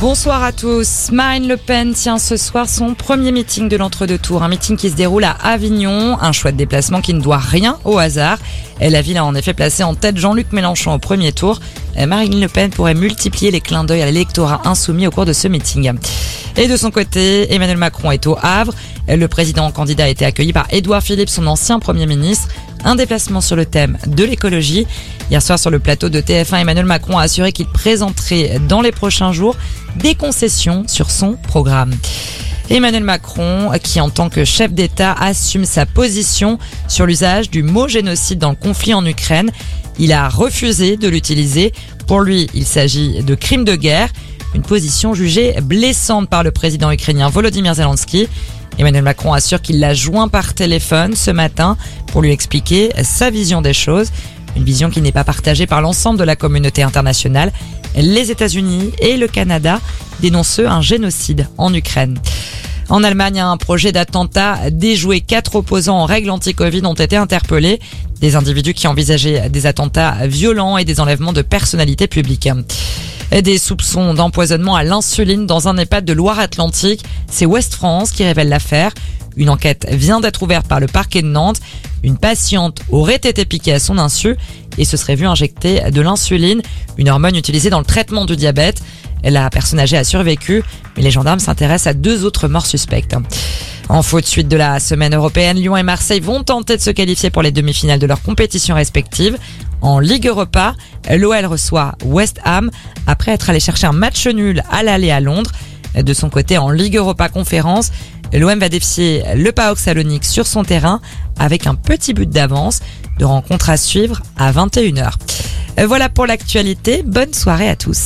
Bonsoir à tous. Marine Le Pen tient ce soir son premier meeting de l'entre-deux tours. Un meeting qui se déroule à Avignon. Un choix de déplacement qui ne doit rien au hasard. Et la ville a en effet placé en tête Jean-Luc Mélenchon au premier tour. Marine Le Pen pourrait multiplier les clins d'œil à l'électorat insoumis au cours de ce meeting. Et de son côté, Emmanuel Macron est au Havre. Le président candidat a été accueilli par Édouard Philippe, son ancien premier ministre. Un déplacement sur le thème de l'écologie. Hier soir sur le plateau de TF1, Emmanuel Macron a assuré qu'il présenterait dans les prochains jours des concessions sur son programme. Emmanuel Macron, qui en tant que chef d'État assume sa position sur l'usage du mot génocide dans le conflit en Ukraine. Il a refusé de l'utiliser. Pour lui, il s'agit de crime de guerre, une position jugée blessante par le président ukrainien Volodymyr Zelensky. Emmanuel Macron assure qu'il l'a joint par téléphone ce matin pour lui expliquer sa vision des choses, une vision qui n'est pas partagée par l'ensemble de la communauté internationale. Les États-Unis et le Canada dénoncent un génocide en Ukraine. En Allemagne, un projet d'attentat déjoué. Quatre opposants en règle anti-Covid ont été interpellés. Des individus qui envisageaient des attentats violents et des enlèvements de personnalités publiques. Des soupçons d'empoisonnement à l'insuline dans un EHPAD de Loire-Atlantique. C'est Ouest France qui révèle l'affaire. Une enquête vient d'être ouverte par le parquet de Nantes. Une patiente aurait été piquée à son insu et se serait vue injecter de l'insuline, une hormone utilisée dans le traitement du diabète. La personne âgée a survécu, mais les gendarmes s'intéressent à deux autres morts suspectes. En faute suite de la semaine européenne, Lyon et Marseille vont tenter de se qualifier pour les demi-finales de leurs compétitions respectives. En Ligue Europa, l'OL reçoit West Ham après être allé chercher un match nul à l'aller à Londres. De son côté, en Ligue Europa Conférence, l'OM va défier le PAOK Salonique sur son terrain avec un petit but d'avance. De rencontre à suivre à 21h. Voilà pour l'actualité. Bonne soirée à tous.